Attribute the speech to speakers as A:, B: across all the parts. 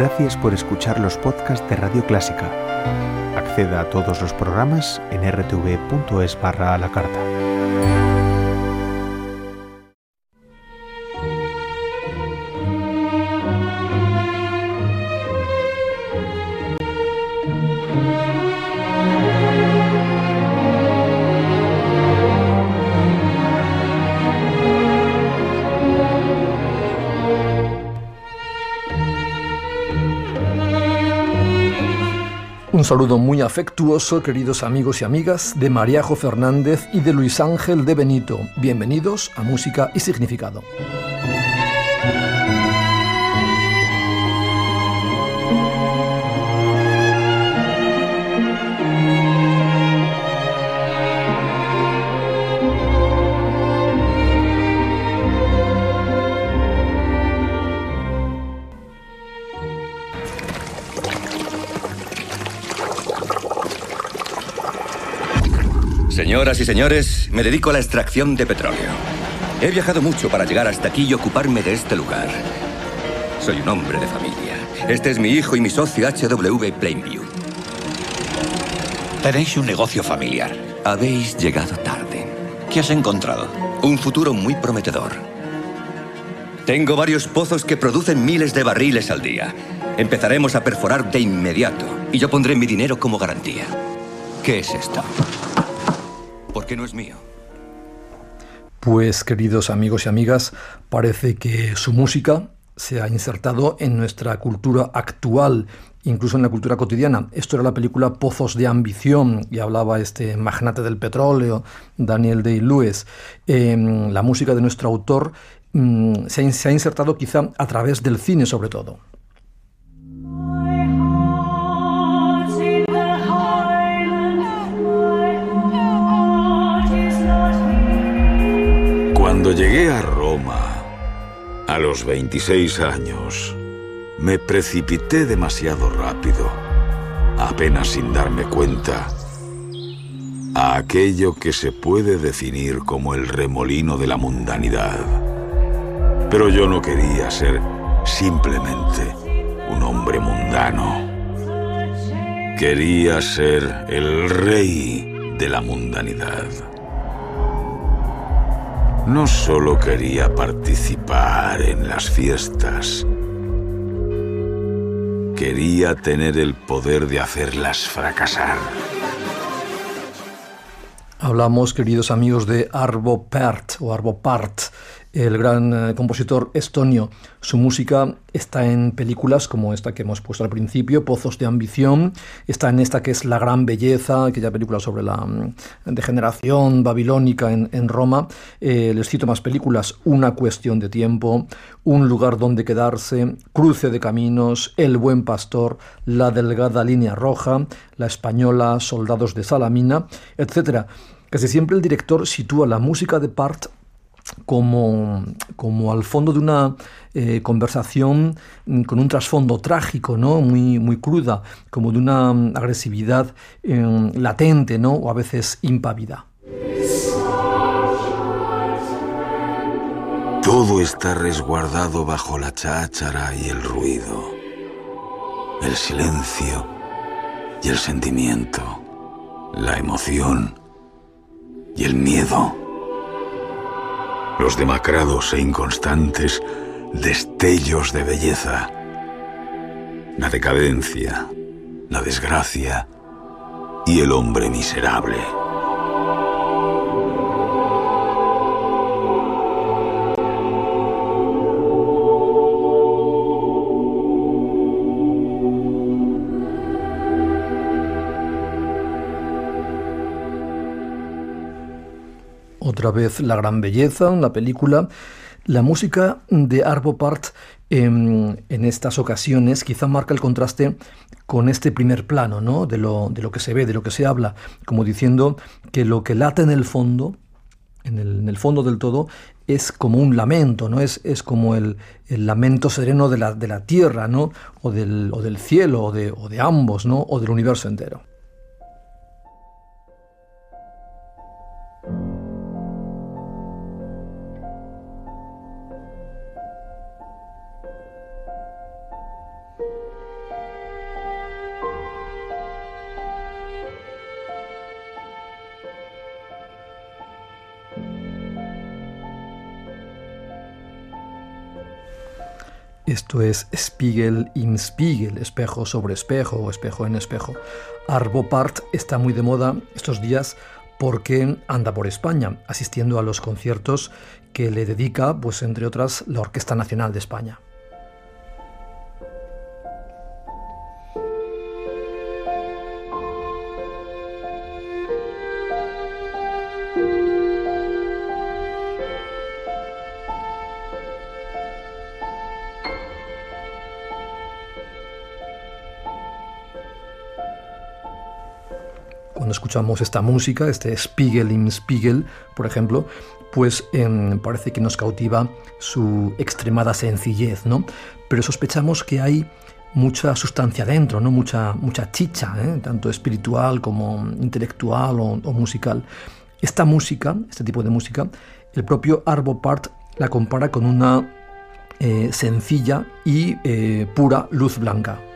A: Gracias por escuchar los podcasts de Radio Clásica. Acceda a todos los programas en rtv.es barra a la carta.
B: Saludo muy afectuoso, queridos amigos y amigas, de Mariajo Fernández y de Luis Ángel de Benito. Bienvenidos a Música y Significado.
C: Señoras y señores, me dedico a la extracción de petróleo. He viajado mucho para llegar hasta aquí y ocuparme de este lugar. Soy un hombre de familia. Este es mi hijo y mi socio HW Plainview.
D: Tenéis un negocio familiar.
C: Habéis llegado tarde.
D: ¿Qué has encontrado?
C: Un futuro muy prometedor. Tengo varios pozos que producen miles de barriles al día. Empezaremos a perforar de inmediato y yo pondré mi dinero como garantía. ¿Qué es esto? ¿Por qué no es mío?
B: Pues queridos amigos y amigas, parece que su música se ha insertado en nuestra cultura actual, incluso en la cultura cotidiana. Esto era la película Pozos de Ambición, y hablaba este magnate del petróleo, Daniel Day-Lewis. Eh, la música de nuestro autor mm, se ha insertado quizá a través del cine sobre todo.
E: A los 26 años, me precipité demasiado rápido, apenas sin darme cuenta, a aquello que se puede definir como el remolino de la mundanidad. Pero yo no quería ser simplemente un hombre mundano. Quería ser el rey de la mundanidad. No solo quería participar en las fiestas, quería tener el poder de hacerlas fracasar.
B: Hablamos, queridos amigos, de Arvo Pärt o Arvo Part, el gran eh, compositor estonio. Su música está en películas como esta que hemos puesto al principio, Pozos de Ambición, está en esta que es La Gran Belleza, aquella película sobre la mm, degeneración babilónica en, Roma. Eh, les cito más películas, Una cuestión de tiempo, Un lugar donde quedarse, Cruce de caminos, El buen pastor, La delgada línea roja, La española, Soldados de Salamina, etc. Casi siempre el director sitúa la música de Part como, como al fondo de una eh, conversación mm, con un trasfondo trágico, ¿no? muy, muy cruda, como de una mm, agresividad eh, latente ¿no? o a veces impávida.
E: Todo está resguardado bajo la cháchara y el ruido, el silencio y el sentimiento, la emoción y el miedo los demacrados e inconstantes destellos de belleza, la decadencia, la desgracia y el hombre miserable.
B: Otra vez La Gran Belleza, la película. La música de Arvo Part en, en, estas ocasiones quizá marca el contraste con este primer plano, ¿no? De lo, de lo que se ve, de lo que se habla, como diciendo que lo que late en el fondo, en el, en el fondo del todo, es como un lamento, ¿no? Es, es como el, el, lamento sereno de la, de la tierra, ¿no? O del, o del cielo, o de, o de ambos, ¿no? O del universo entero. Esto es Spiegel im Spiegel, espejo sobre espejo o espejo en espejo. Arvo Part está muy de moda estos días porque anda por España, asistiendo a los conciertos que le dedica, pues entre otras, la Orquesta Nacional de España. Escuchamos esta música, este Spiegel im Spiegel, por ejemplo, pues em, parece que nos cautiva su extremada sencillez, ¿no? Pero sospechamos que hay mucha sustancia dentro, ¿no? mucha, mucha chicha, ¿eh? tanto espiritual como intelectual o, musical. Esta música, este tipo de música, el propio Arvo Part la compara con una eh, sencilla y eh, pura luz blanca.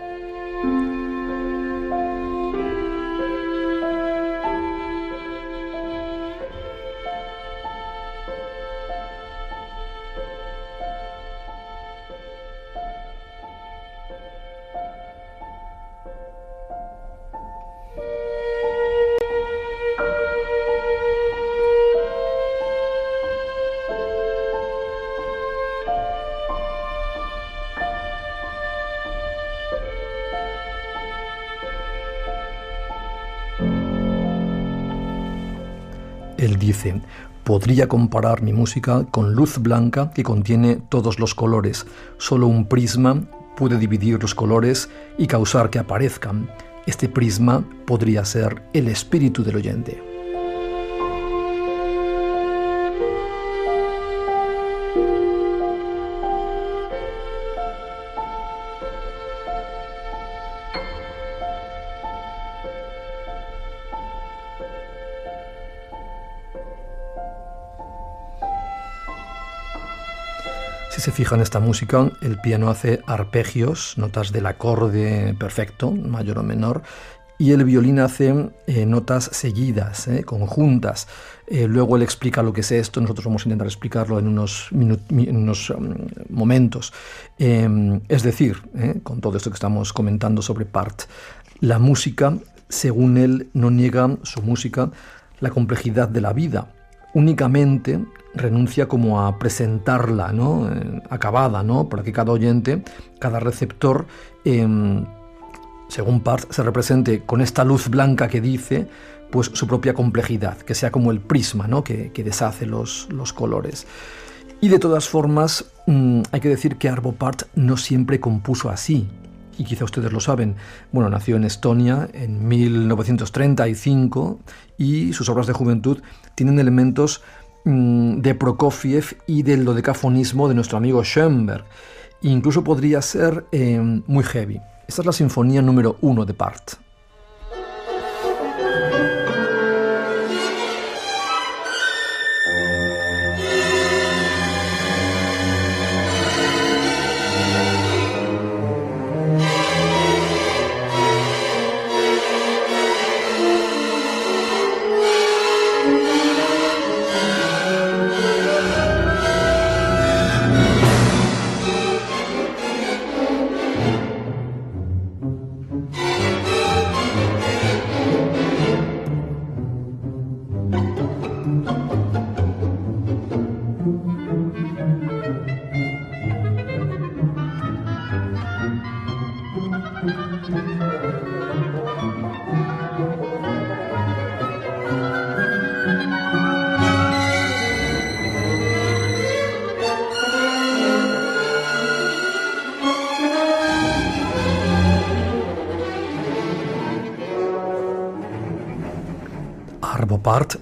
B: Podría comparar mi música con luz blanca que contiene todos los colores. Solo un prisma puede dividir los colores y causar que aparezcan. Este prisma podría ser el espíritu del oyente. Se fija en esta música, el piano hace arpegios, notas del acorde perfecto, mayor o menor, y el violín hace eh, notas seguidas, eh, conjuntas. Eh, luego él explica lo que es esto, nosotros vamos a intentar explicarlo en unos, unos um, momentos. Em, es decir, con todo esto que estamos comentando sobre Part, la música, según él, no niega su música la complejidad de la vida, únicamente renuncia como a presentarla, ¿no? Eh, acabada, ¿no? Para que cada oyente, cada receptor, em, según Part, se represente con esta luz blanca que dice, pues su propia complejidad, que sea como el prisma, ¿no? Que, deshace los, colores. Y de todas formas, mm, hay que decir que Arvo Part no siempre compuso así, y quizá ustedes lo saben, bueno, nació en Estonia en 1935 y sus obras de juventud tienen elementos Mm, de Prokofiev y del dodecafonismo de nuestro amigo Schoenberg. Incluso podría ser eh, muy heavy. Esta es la sinfonía número uno de Part.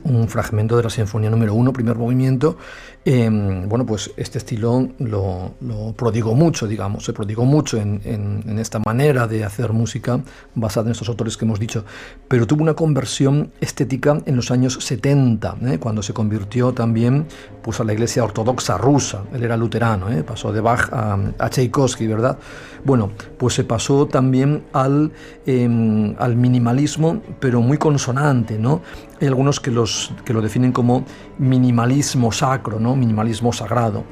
B: Un fragmento de la Sinfonía número 1, primer movimiento. Em, bueno, pues este estilo lo, prodigó mucho, digamos, se prodigó mucho en, esta manera de hacer música basada en estos autores que hemos dicho, pero tuvo una conversión estética en los años 70, ¿eh? cuando se convirtió también pues, a la iglesia ortodoxa rusa. Él era luterano, ¿eh? pasó de Bach a, a Tchaikovsky, ¿verdad? Bueno, pues se pasó también al, em, al minimalismo, pero muy consonante, ¿no? Hay algunos que, los, que lo definen como minimalismo sacro, ¿no? Minimalismo sagrado.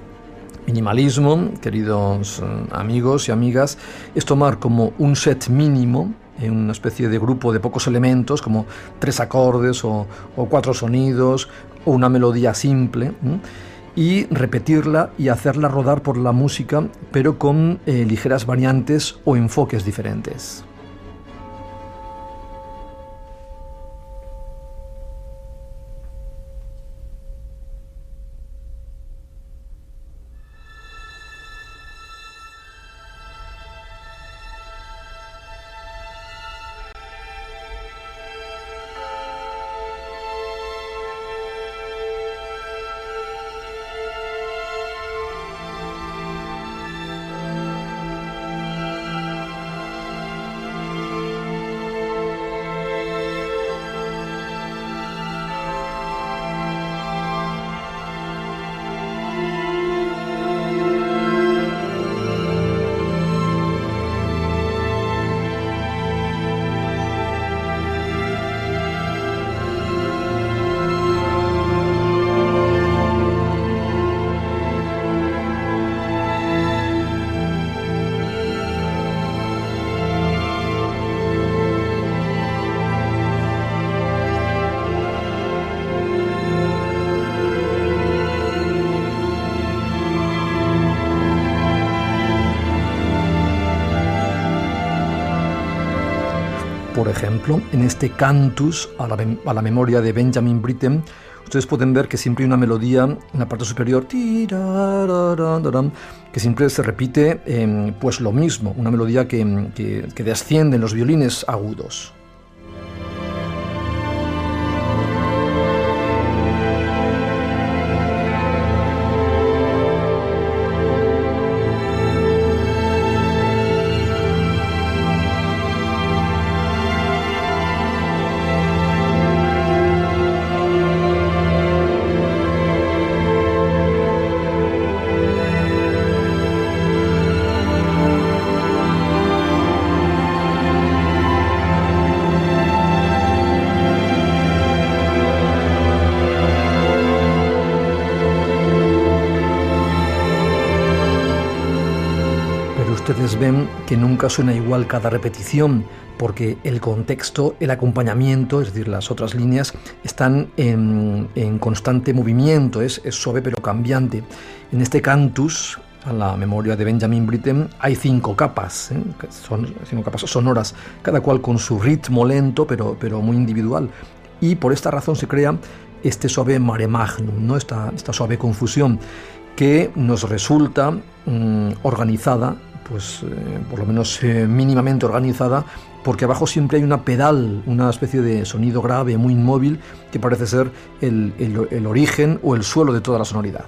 B: Minimalismo, queridos eh, amigos y amigas, es tomar como un set mínimo en una especie de grupo de pocos elementos, como tres acordes o, cuatro sonidos o una melodía simple, y repetirla y hacerla rodar por la música, pero con eh, ligeras variantes o enfoques diferentes. Ejemplo, en este cantus a la, memoria de Benjamin Britten, ustedes pueden ver que siempre hay una melodía en la parte superior que siempre se repite pues lo mismo, una melodía que, que, que desciende en los violines agudos. Ven que nunca suena igual cada repetición, porque el contexto, el acompañamiento, es decir, las otras líneas, están en, constante movimiento, es, suave pero cambiante. En este cantus, a la memoria de Benjamin Britten, hay cinco capas, ¿eh? son cinco capas sonoras, cada cual con su ritmo lento pero, pero muy individual. Y por esta razón se crea este suave mare magnum, ¿no? esta, esta suave confusión que nos resulta mm, organizada pues eh, por lo menos eh, mínimamente organizada, porque abajo siempre hay una pedal, una especie de sonido grave, muy inmóvil, que parece ser el origen o el suelo de toda la sonoridad.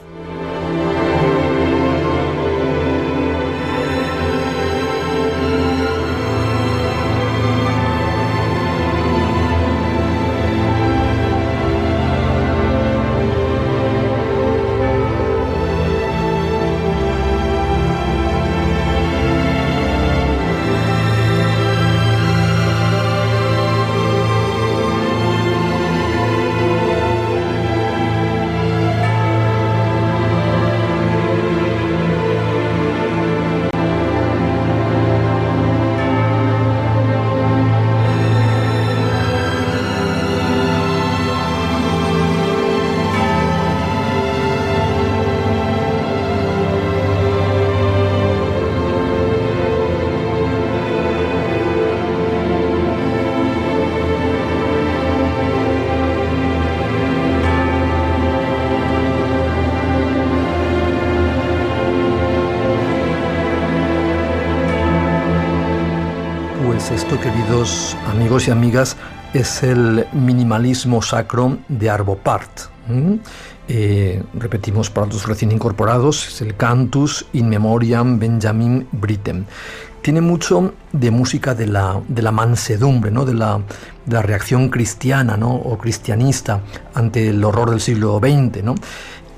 B: Queridos amigos y amigas, es el minimalismo sacro de Arvo Part. Eh, repetimos para los recién incorporados, es el Cantus in Memoriam Benjamin Britten. Tiene mucho de música de la, de la mansedumbre, ¿no? de, la, de la reacción cristiana ¿no? o cristianista ante el horror del siglo XX. ¿no?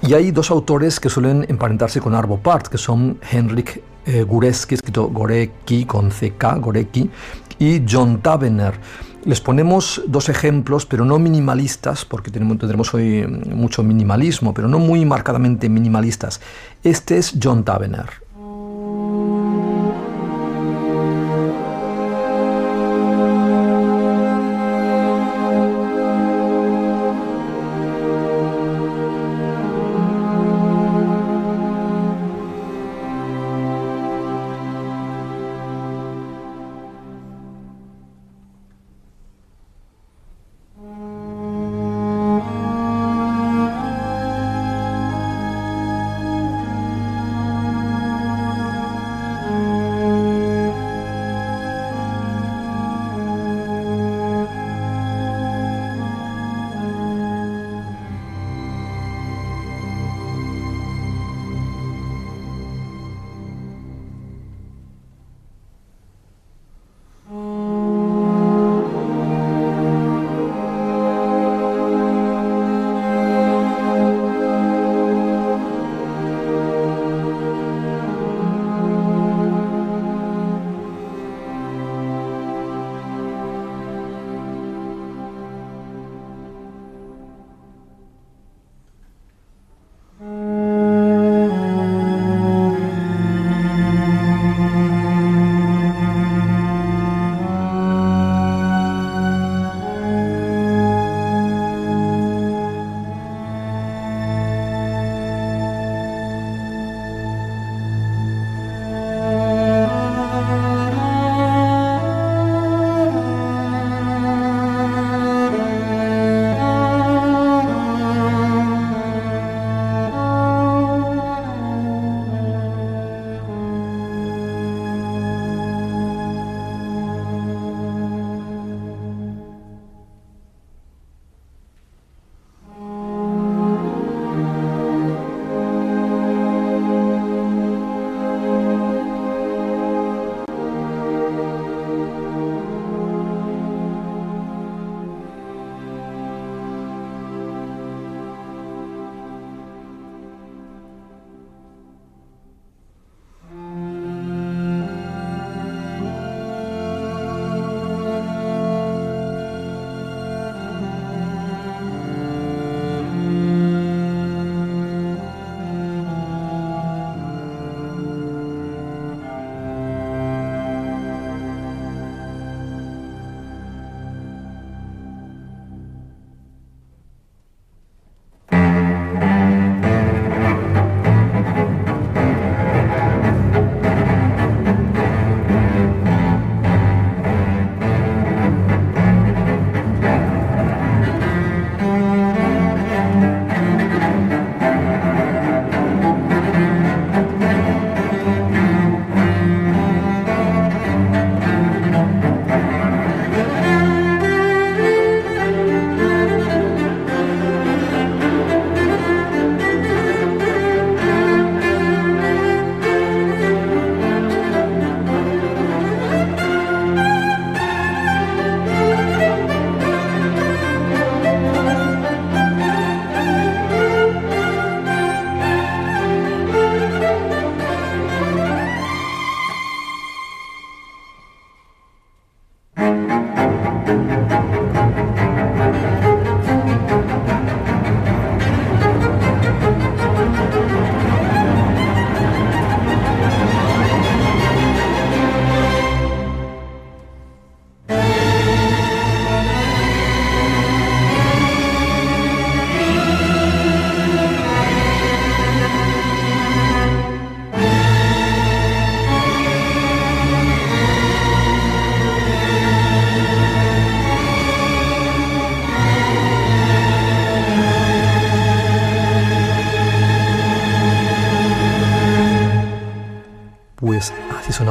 B: Y hay dos autores que suelen emparentarse con Arvo Part, que son Henrik eh, escrito Gorecki con CK, Gorecki, y John Tavener. Les ponemos dos ejemplos, pero no minimalistas, porque tendremos hoy mucho minimalismo, pero no muy marcadamente minimalistas. Este es John Tavener.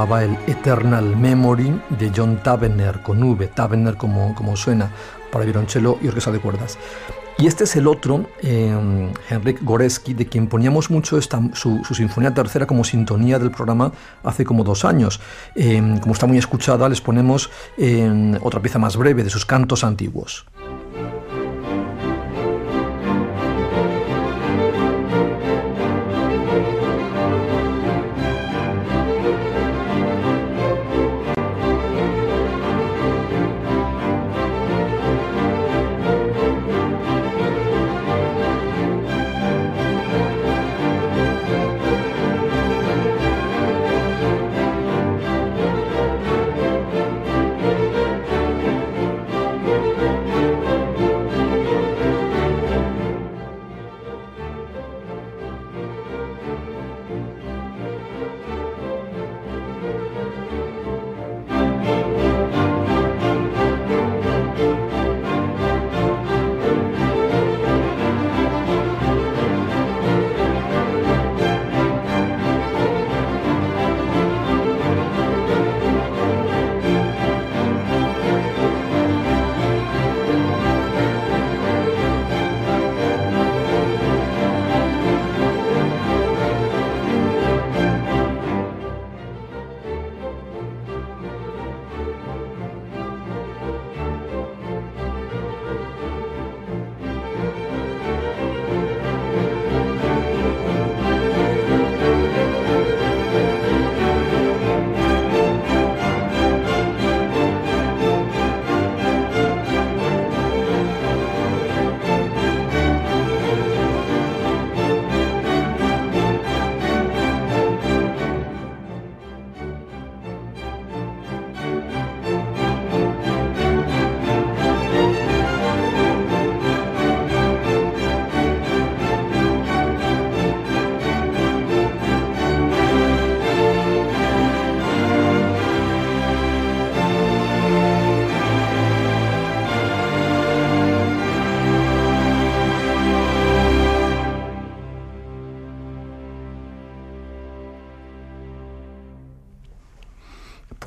B: Sonaba el Eternal Memory de John Tavener con V, Tavener como, como suena, para violonchelo y orquesta de cuerdas. Y este es el otro, eh, Henrik Goreski, de quien poníamos mucho esta, su, Sinfonía Tercera como sintonía del programa hace como dos años. Eh, como está muy escuchada, les ponemos eh, otra pieza más breve de sus cantos antiguos.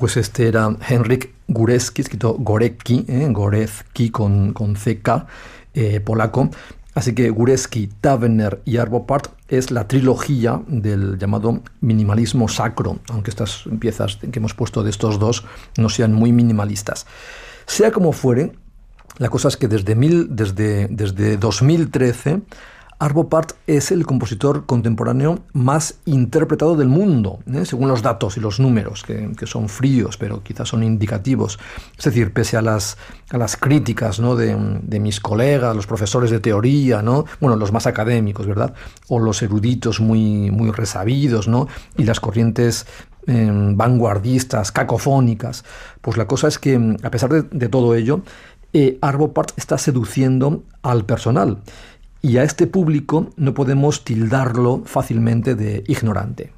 B: Pues este era Henryk Górecki, escrito Gorecki, ¿eh? Gorecki con, con CK, eh, polaco. Así que Górecki, Tavener y Arvo Part es la trilogía del llamado minimalismo sacro, aunque estas piezas que hemos puesto de estos dos no sean muy minimalistas. Sea como fuere, la cosa es que desde, mil, desde, desde 2013 Arvo Part es el compositor contemporáneo más interpretado del mundo, ¿eh? según los datos y los números, que, son fríos, pero quizás son indicativos. Es decir, pese a las, a las críticas ¿no? de, mis colegas, los profesores de teoría, ¿no? bueno, los más académicos, ¿verdad? O los eruditos muy, muy resabidos, ¿no? Y las corrientes em, vanguardistas, cacofónicas. Pues la cosa es que, a pesar de, todo ello, eh, Arvo Part está seduciendo al personal y a este público no podemos tildarlo fácilmente de ignorante.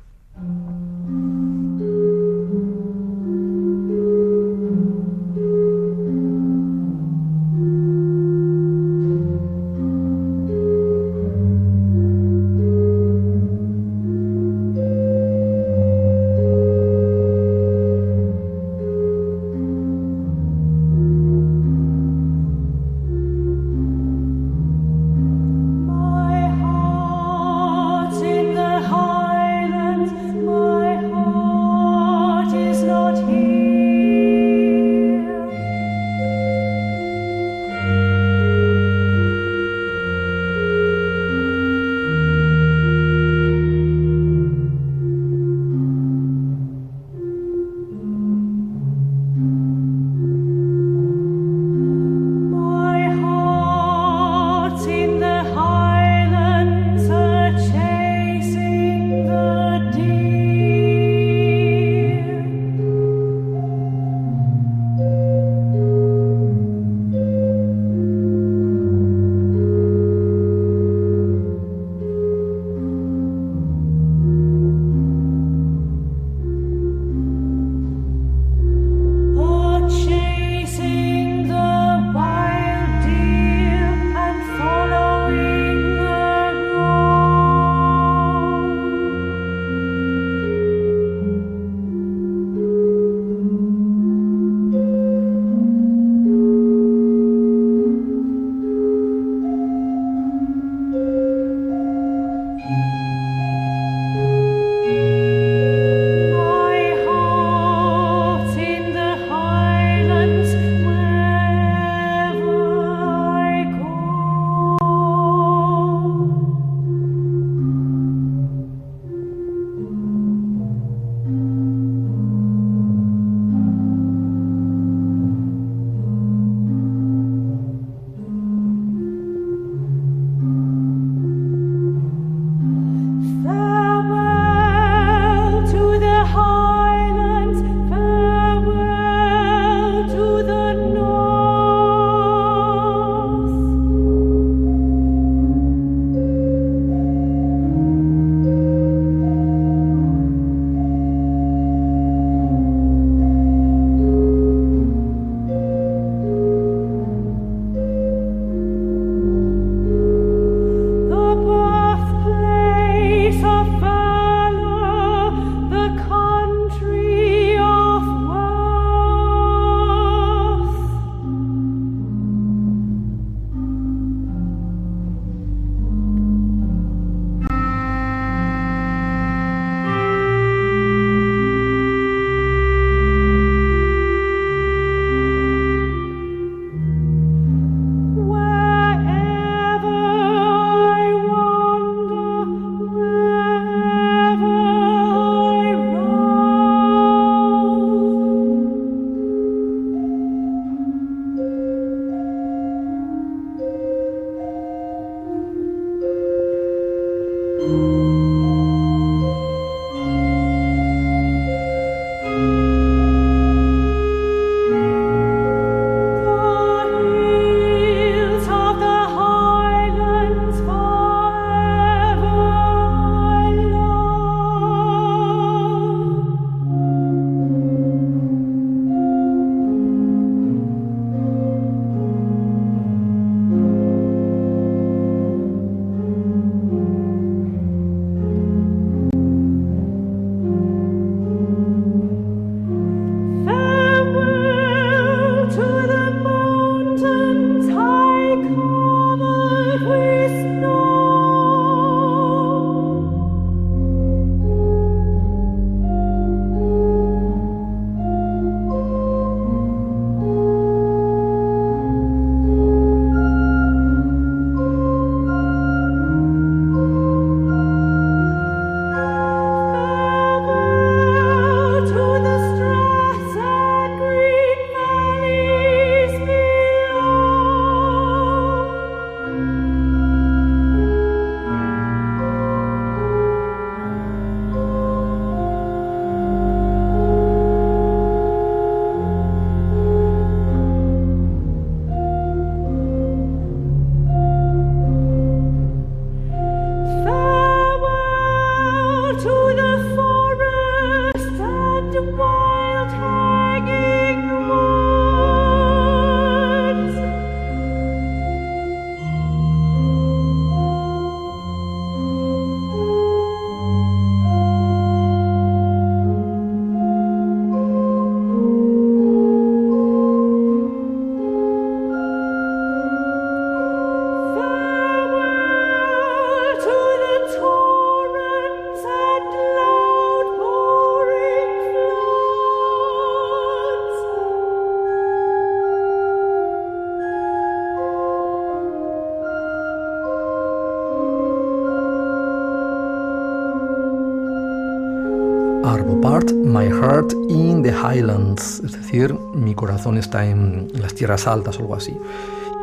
B: Highlands, es decir, mi corazón está en, las tierras altas o algo así.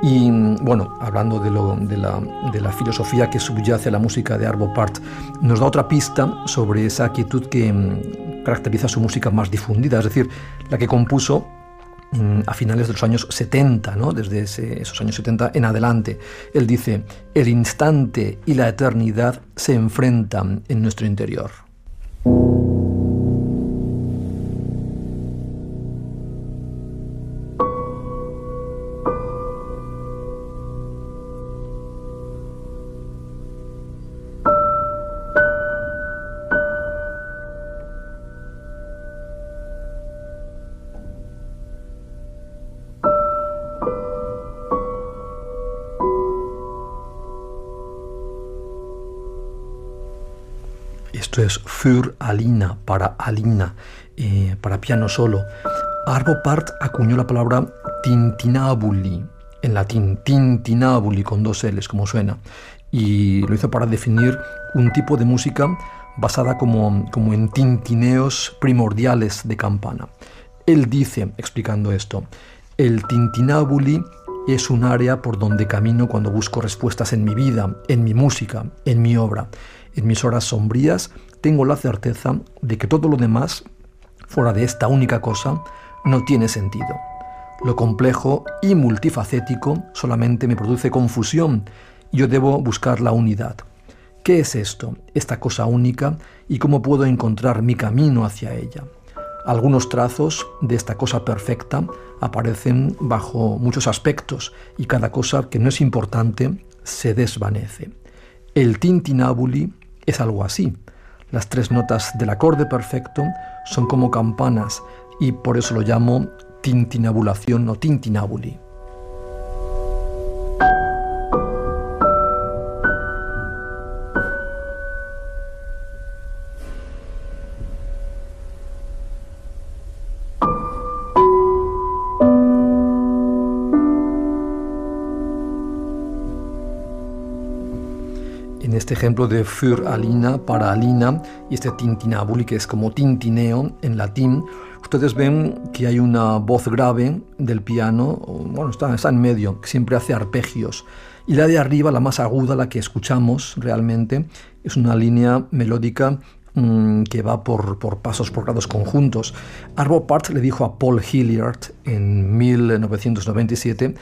B: Y bueno, hablando de, lo, de, la, filosofía que subyace a la música de Arvo Part, nos da otra pista sobre esa quietud que mm, caracteriza su música más difundida, es decir, la que compuso mm, a finales de los años 70, ¿no? desde esos años 70 en adelante. Él dice, el instante y la eternidad se enfrentan en nuestro interior. Eh, para piano solo. Arvo Part acuñó la palabra tintinabuli, en latín, tintinabuli con dos L's, como suena, y lo hizo para definir un tipo de música basada como, como en tintineos primordiales de campana. Él dice, explicando esto, el tintinabuli es un área por donde camino cuando busco respuestas en mi vida, en mi música, en mi obra. En mis horas sombrías tengo la certeza de que todo lo demás, fuera de esta única cosa, no tiene sentido. Lo complejo y multifacético solamente me produce confusión yo debo buscar la unidad. ¿Qué es esto, esta cosa única, y cómo puedo encontrar mi camino hacia ella? Algunos trazos de esta cosa perfecta aparecen bajo muchos aspectos y cada cosa que no es importante se desvanece. El tintinabuli es algo así. Las tres notas del acorde perfecto son como campanas y por eso lo llamo tintinabulación o tintinabuli. Ejemplo de für alina para alina y este tintinabuli que es como tintineo en latín, ustedes ven que hay una voz grave del piano, bueno, está, está en medio, que siempre hace arpegios. Y la de arriba, la más aguda, la que escuchamos realmente, es una línea melódica mm, que va por, por, pasos, por grados conjuntos. Arvo Part le dijo a Paul Hilliard en 1997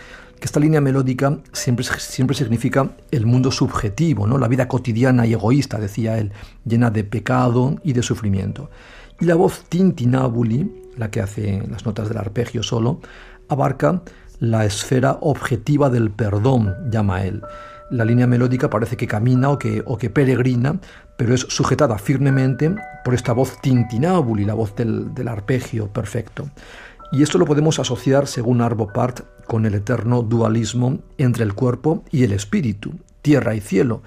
B: que esta línea melódica siempre, siempre significa el mundo subjetivo, ¿no? la vida cotidiana y egoísta, decía él, llena de pecado y de sufrimiento. Y la voz tintinabuli, la que hace las notas del arpegio solo, abarca la esfera objetiva del perdón, llama él. La línea melódica parece que camina o que, o que peregrina, pero es sujetada firmemente por esta voz tintinabuli, la voz del, del arpegio perfecto. Y esto lo podemos asociar, según Arvo Part, con el eterno dualismo entre el cuerpo y el espíritu, tierra y cielo.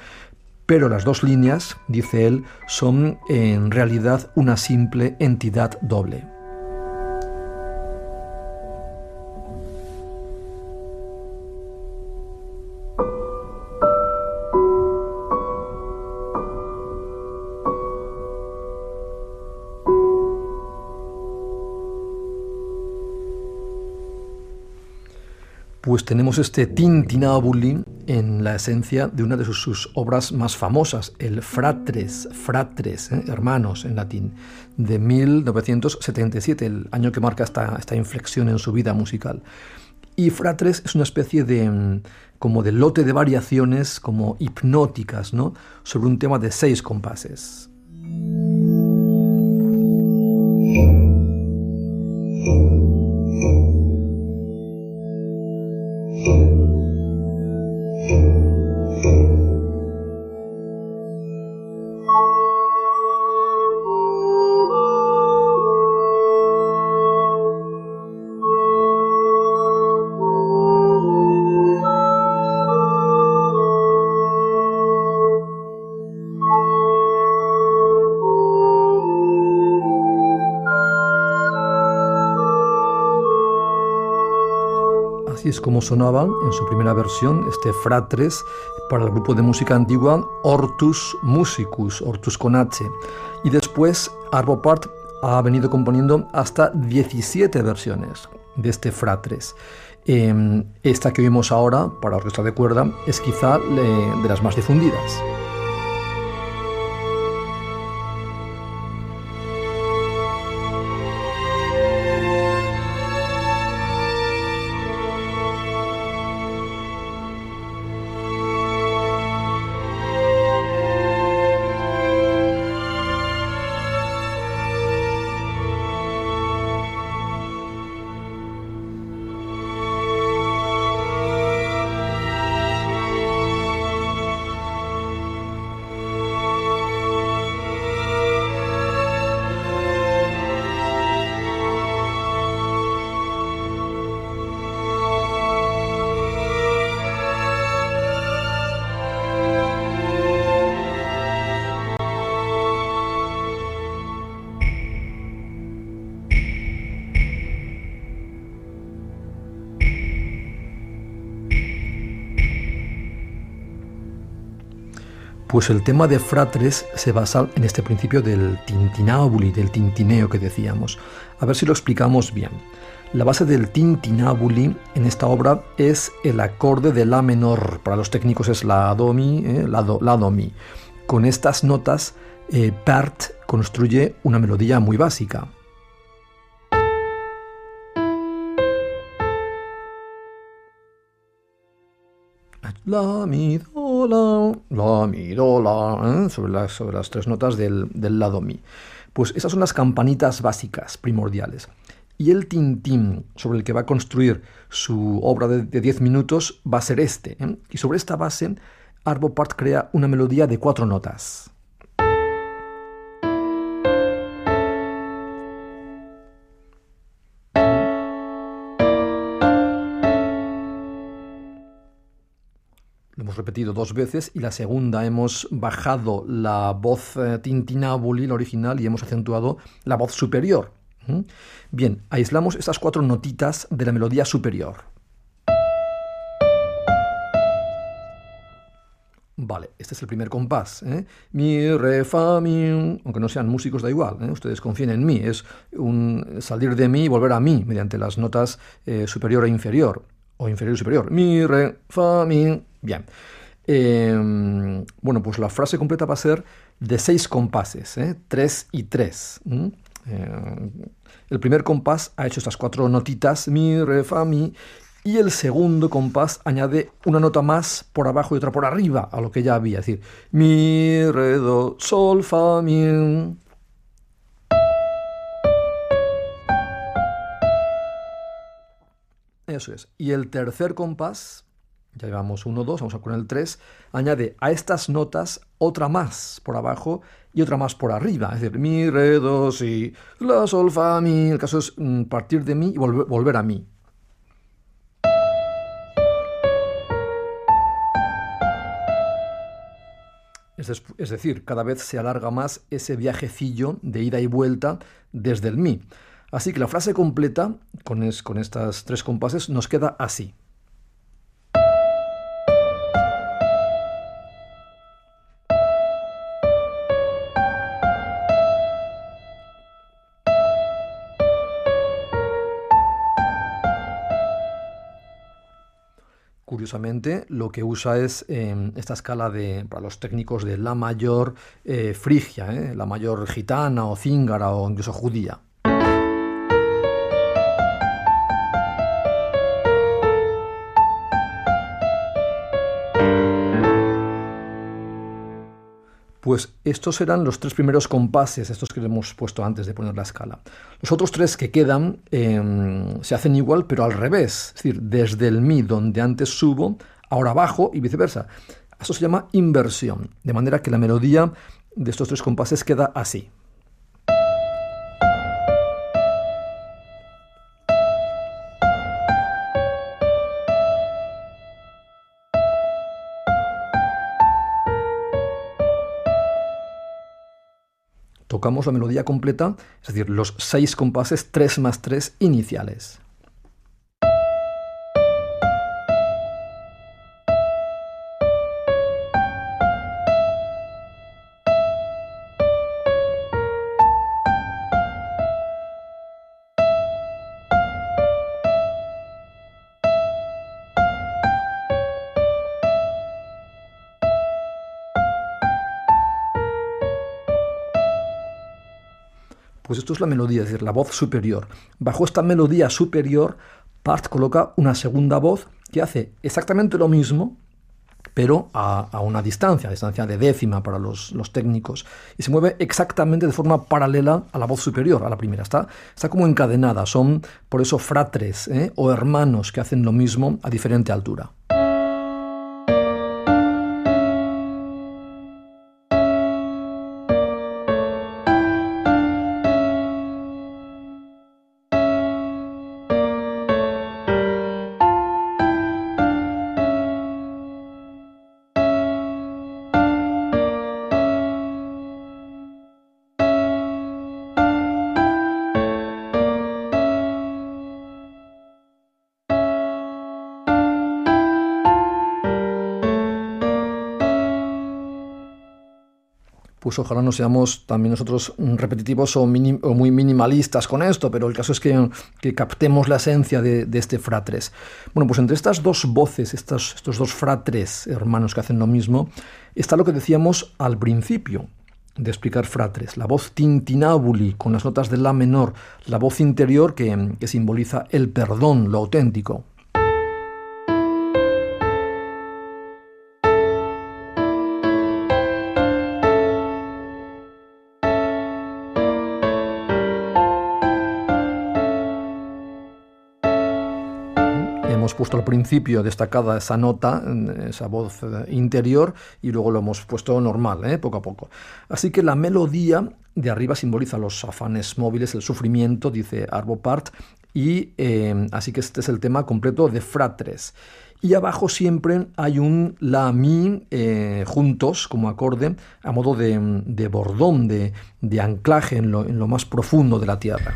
B: Pero las dos líneas, dice él, son en realidad una simple entidad doble. Pues tenemos este tintinabuli en la esencia de una de sus, obras más famosas, el Fratres, Fratres, ¿eh? hermanos en latín, de 1977, el año que marca esta, esta inflexión en su vida musical. Y Fratres es una especie de mm, como de lote de variaciones como hipnóticas, ¿no? Sobre un tema de seis compases. Como sonaba en su primera versión este Fratres para el grupo de música antigua Ortus Musicus, Ortus con H. Y después Arvo Part ha venido componiendo hasta 17 versiones de este Fratres. Em, esta que oímos ahora para orquesta de cuerda es quizá de las más difundidas. Pues el tema de Fratres se basa en este principio del tintinábuli, del tintineo que decíamos. A ver si lo explicamos bien. La base del tintinábuli en esta obra es el acorde de La menor, para los técnicos es la Do Mi, eh, la, do, la Mi. Con estas notas, eh, Pärt construye una melodía muy básica. La, mi, do, la, la, mi, do, la, sobre, las, sobre, las, tres notas del, del, lado mi. Pues esas son las campanitas básicas, primordiales. Y el tintín sobre el que va a construir su obra de 10 minutos va a ser este. ¿eh? Y sobre esta base, Arvo Part crea una melodía de cuatro notas. Repetido dos veces y la segunda hemos bajado la voz eh, tintinábuli, la original, y hemos acentuado la voz superior. Bien, aislamos estas cuatro notitas de la melodía superior. Vale, este es el primer compás. ¿eh? Mi, re, fa, mi. Aunque no sean músicos, da igual. ¿eh? Ustedes confíen en mí. Es un salir de mí y volver a mí mediante las notas eh, superior e inferior. O inferior y superior. Mi, re, fa, mi. Bien. Em, bueno, pues la frase completa va a ser de seis compases, ¿eh? tres y tres. Eh, el primer compás ha hecho estas cuatro notitas, mi, re, fa, mi, y el segundo compás añade una nota más por abajo y otra por arriba a lo que ya había, es decir, mi, re, do, sol, fa, mi. Eso es. Y el tercer compás ya llevamos 1, 2, vamos a poner el 3, añade a estas notas otra más por abajo y otra más por arriba, es decir, mi, re, do, si, la, sol, fa, mi, el caso es mm, partir de mi y volver, a mi. Es, decir, cada vez se alarga más ese viajecillo de ida y vuelta desde el mi. Así que la frase completa, con estas tres compases, nos queda así. Lo que usa es em, esta escala de, para los técnicos de la mayor eh, frigia, ¿eh? la mayor gitana o cíngara o incluso judía. Pues estos eran los tres primeros compases, estos que hemos puesto antes de poner la escala. Los otros tres que quedan em, se hacen igual, pero al revés, es decir, desde el mi donde antes subo, ahora bajo y viceversa. Esto se llama inversión, de manera que la melodía de estos tres compases queda así. Tocamos la melodía completa, es decir, los seis compases 3 más 3 iniciales. Esto es la melodía, es decir, la voz superior. Bajo esta melodía superior, Part coloca una segunda voz que hace exactamente lo mismo, pero a, una distancia, a distancia de décima para los, técnicos, y se mueve exactamente de forma paralela a la voz superior, a la primera. Está, está como encadenada, son por eso fratres ¿eh? o hermanos que hacen lo mismo a diferente altura. Pues ojalá no seamos también nosotros repetitivos o, muy minimalistas con esto, pero el caso es que, captemos la esencia de, este fratres. Bueno, pues entre estas dos voces, estos, dos fratres hermanos que hacen lo mismo, está lo que decíamos al principio, de explicar fratres, la voz tintinabuli con las notas de la menor, la voz interior que, que simboliza el perdón, lo auténtico. Puesto al principio destacada esa nota, esa voz eh, interior, y luego lo hemos puesto normal, ¿eh? poco a poco. Así que la melodía de arriba simboliza los afanes móviles, el sufrimiento, dice Arvo Part, y eh, así que este es el tema completo de Fratres. Y abajo siempre hay un la mi juntos como acorde a modo de, bordón, de, anclaje en lo más profundo de la tierra.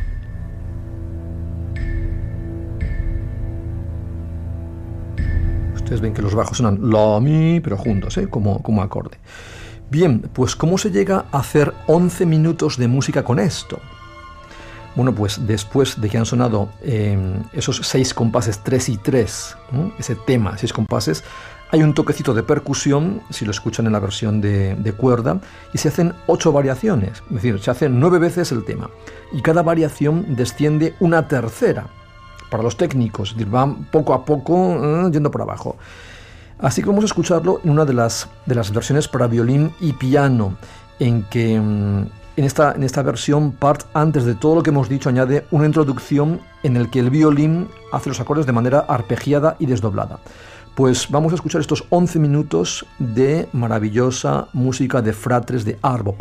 B: Ven que los bajos suenan la, mi, pero juntos, ¿eh? como, como acorde. Bien, pues ¿cómo se llega a hacer 11 minutos de música con esto? Bueno, pues después de que han sonado em, esos seis compases 3 y 3, ese tema, seis compases, hay un toquecito de percusión, si lo escuchan en la versión de, de, cuerda, y se hacen ocho variaciones, es decir, se hacen nueve veces el tema, y cada variación desciende una tercera, para los técnicos, es decir, van poco a poco eh, yendo por abajo. Así que vamos a escucharlo en una de las, de las versiones para violín y piano, en que mm, en esta, en esta versión Part, antes de todo lo que hemos dicho, añade una introducción en el que el violín hace los acordes de manera arpegiada y desdoblada. Pues vamos a escuchar estos 11 minutos de maravillosa música de fratres de Arvo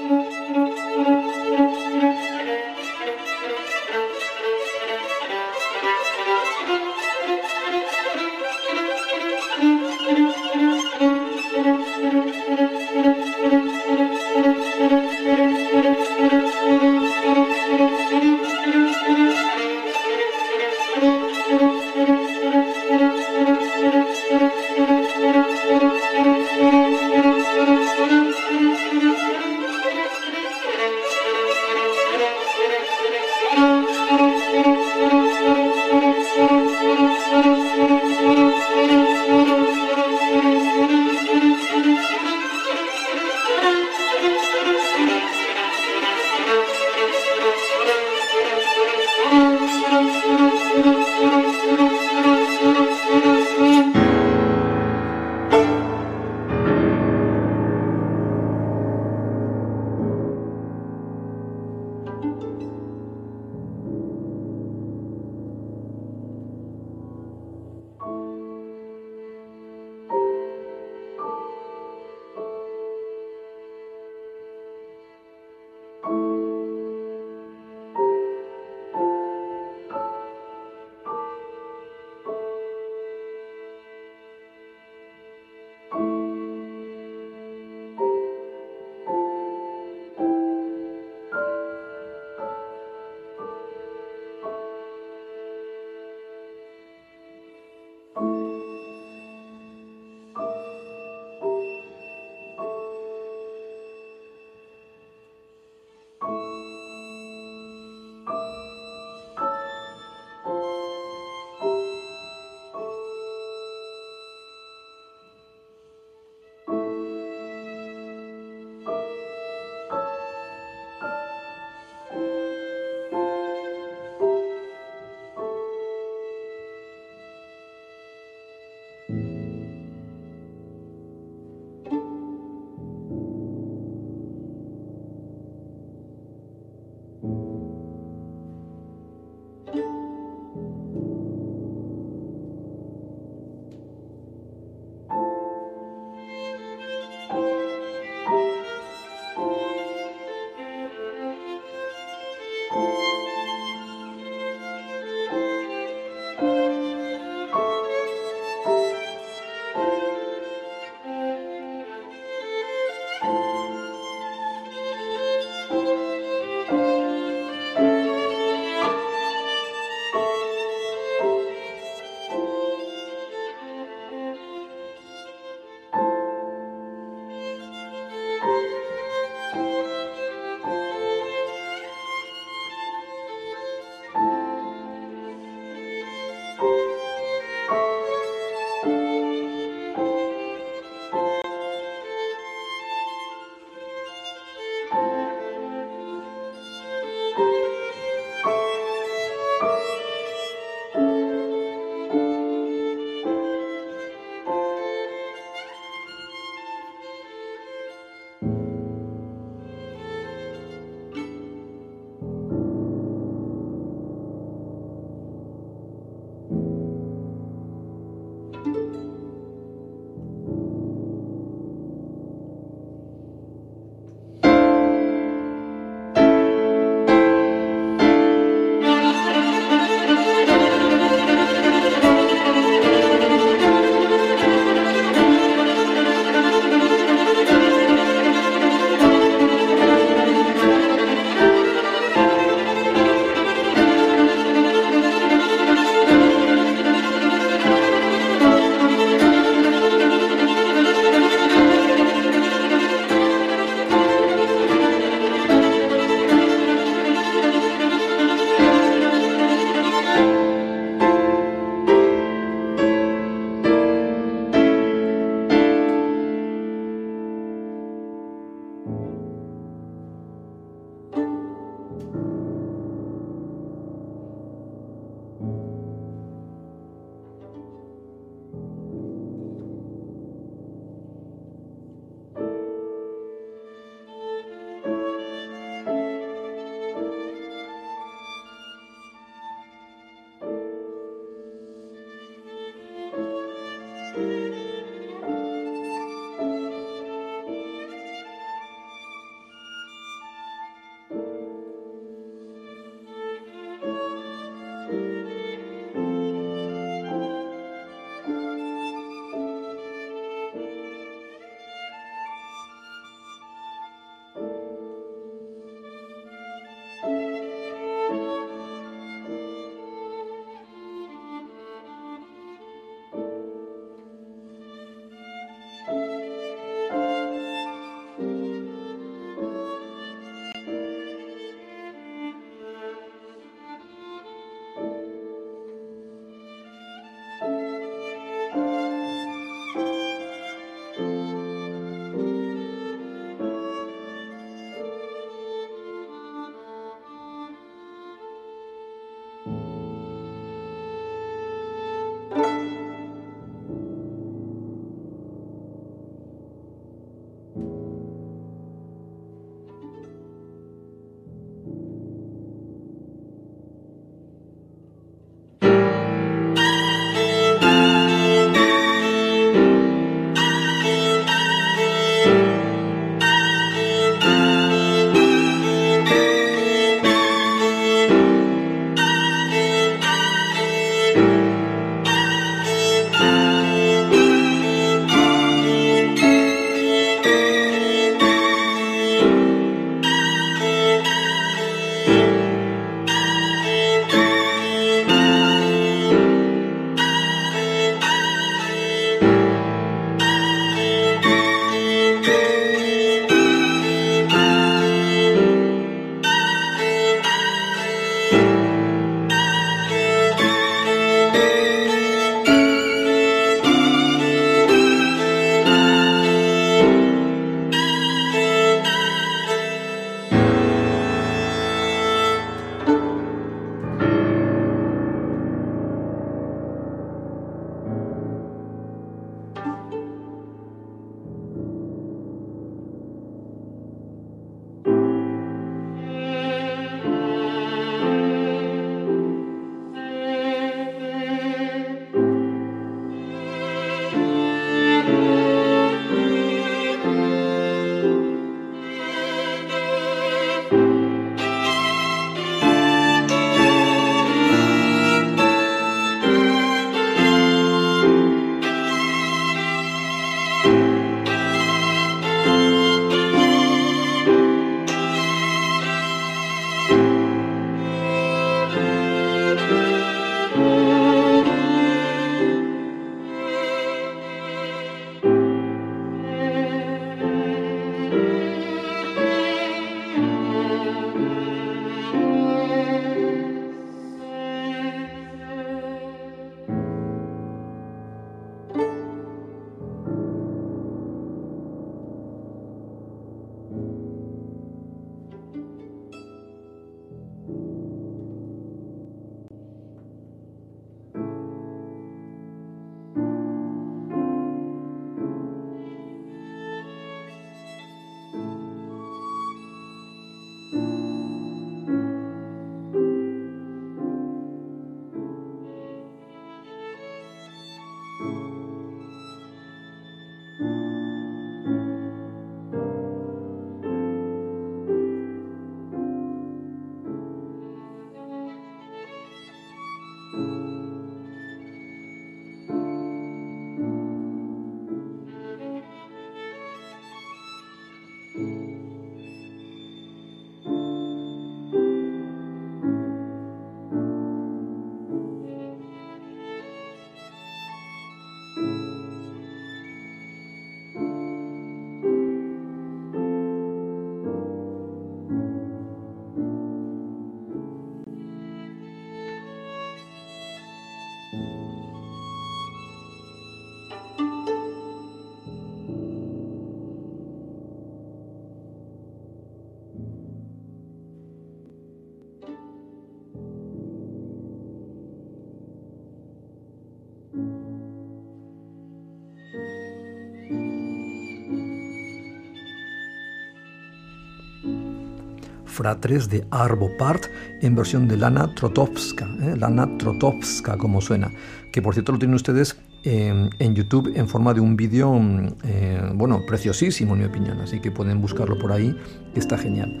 B: Fratres de Arvo Part en versión de Lana Trotowska, ¿eh? Lana Trotowska como suena, que por cierto lo tienen ustedes en YouTube en forma de un vídeo, eh, bueno, preciosísimo en mi opinión, así que pueden buscarlo por ahí, está genial.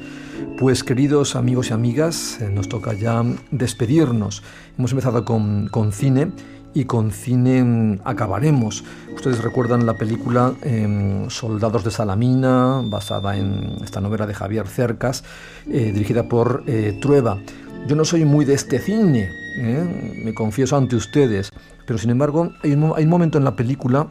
B: Pues queridos amigos y amigas, eh, nos toca ya despedirnos. Hemos empezado con, con cine y con cine mm, acabaremos. Ustedes recuerdan la película em, Soldados de Salamina, basada en esta novela de Javier Cercas, eh, dirigida por Trueba. Yo no soy muy de este cine, me confieso ante ustedes, pero sin embargo, hay un, momento en la película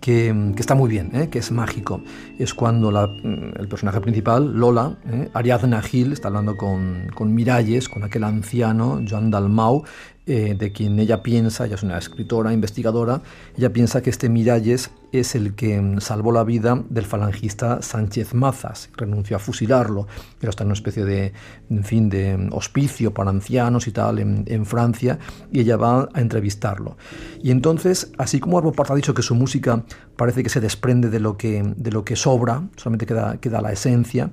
B: que, está muy bien, ¿eh? que es mágico. Es cuando mm, el personaje principal, Lola, ¿eh? Ariadna Gil, está hablando con, con Miralles, con aquel anciano, Joan Dalmau, eh, de quien ella piensa, ella es una escritora, investigadora, ella piensa que este Miralles es el que mm, salvó la vida del falangista Sánchez Mazas, renunció a fusilarlo, pero está en una especie de, en fin, de mm, hospicio para ancianos y tal en, Francia, y ella va a entrevistarlo. Y entonces, así como Arvo Part ha dicho que su música parece que se desprende de lo que, de lo que sobra, solamente queda, queda la esencia,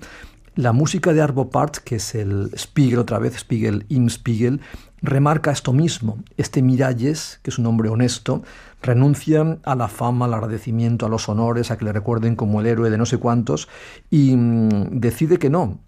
B: la música de Arvo Part, que es el Spiegel otra vez, Spiegel im Spiegel, remarca esto mismo. Este Miralles, que es un hombre honesto, renuncia a la fama, al agradecimiento, a los honores, a que le recuerden como el héroe de no sé cuántos, y mm, decide que no,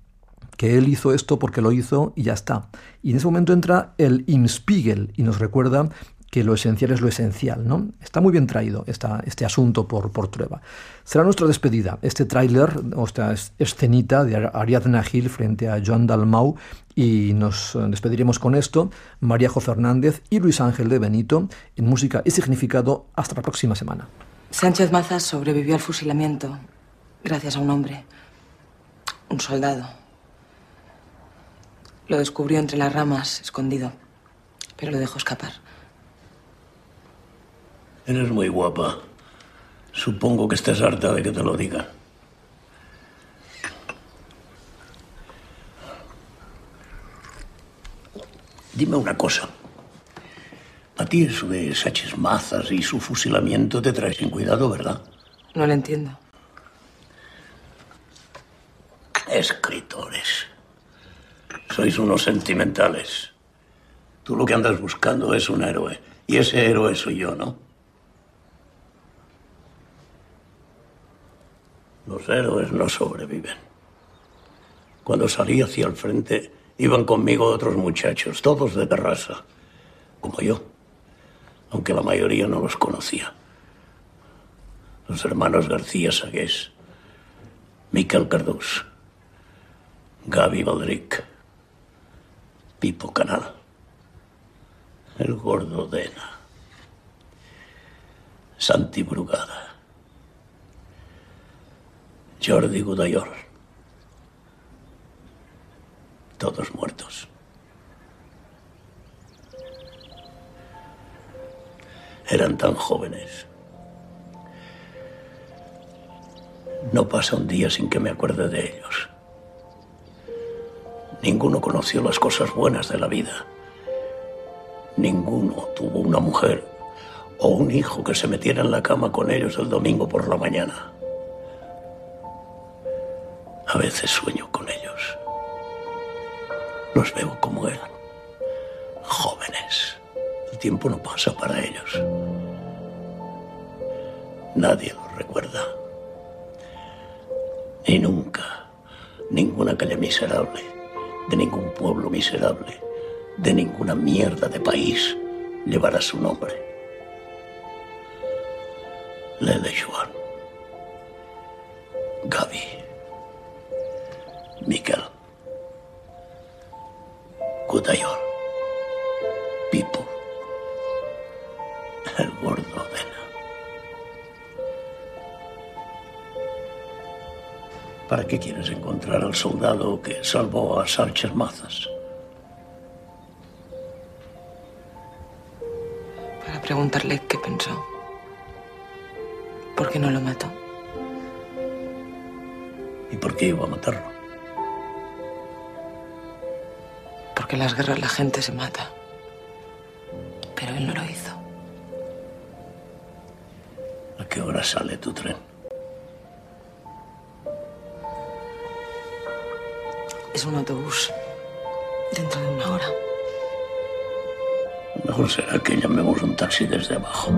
B: que él hizo esto porque lo hizo y ya está. Y en ese momento entra el Imspiegel y nos recuerda que lo esencial es lo esencial. ¿no? Está muy bien traído este asunto por, por Trueba. Será nuestra despedida, este tráiler, o esta escenita de Ariadna Gil frente a Joan Dalmau, y nos despediremos con esto, María Jo Fernández y Luis Ángel de Benito, en música y significado. Hasta la próxima semana.
F: Sánchez Mazas sobrevivió al fusilamiento gracias a un hombre, un soldado. Lo descubrió entre las ramas, escondido, pero lo dejó escapar.
G: Eres muy guapa. Supongo que estás harta de que te lo diga. Dime una cosa. A ti eso de Sánchez Mazas y su fusilamiento te trae sin cuidado, ¿verdad?
F: No lo entiendo.
G: Escritores. Sois unos sentimentales. Tú lo que andas buscando es un héroe. Y ese héroe soy yo, ¿no? Los héroes no sobreviven. Cuando salí hacia el frente, iban conmigo otros muchachos, todos de terraza, como yo, aunque la mayoría no los conocía. Los hermanos García Sagués, Miquel Cardús, Gaby Valdric, Pipo Canal, el gordo Dena, Santi Brugada. Jordi Gudayor. Todos muertos. Eran tan jóvenes. No pasa un día sin que me acuerde de ellos. Ninguno conoció las cosas buenas de la vida. Ninguno tuvo una mujer o un hijo que se metiera en la cama con ellos el domingo por la mañana. A veces sueño con ellos. Los veo como eran, jóvenes. El tiempo no pasa para ellos. Nadie los recuerda. Ni nunca. Ninguna calle miserable, de ningún pueblo miserable, de ninguna mierda de país llevará su nombre. Juan. Gaby. Miquel. Cutayor. Pipo. El gordo Vena. ¿Para qué quieres encontrar al soldado que salvó a Sánchez Mazas?
F: Para preguntarle qué pensó. ¿Por qué no lo mató?
G: ¿Y por qué iba a matarlo?
F: En las guerras la gente se mata. Pero él no lo hizo.
G: ¿A qué hora sale tu tren?
F: Es un autobús. Dentro de una hora.
G: Mejor será que llamemos un taxi desde abajo.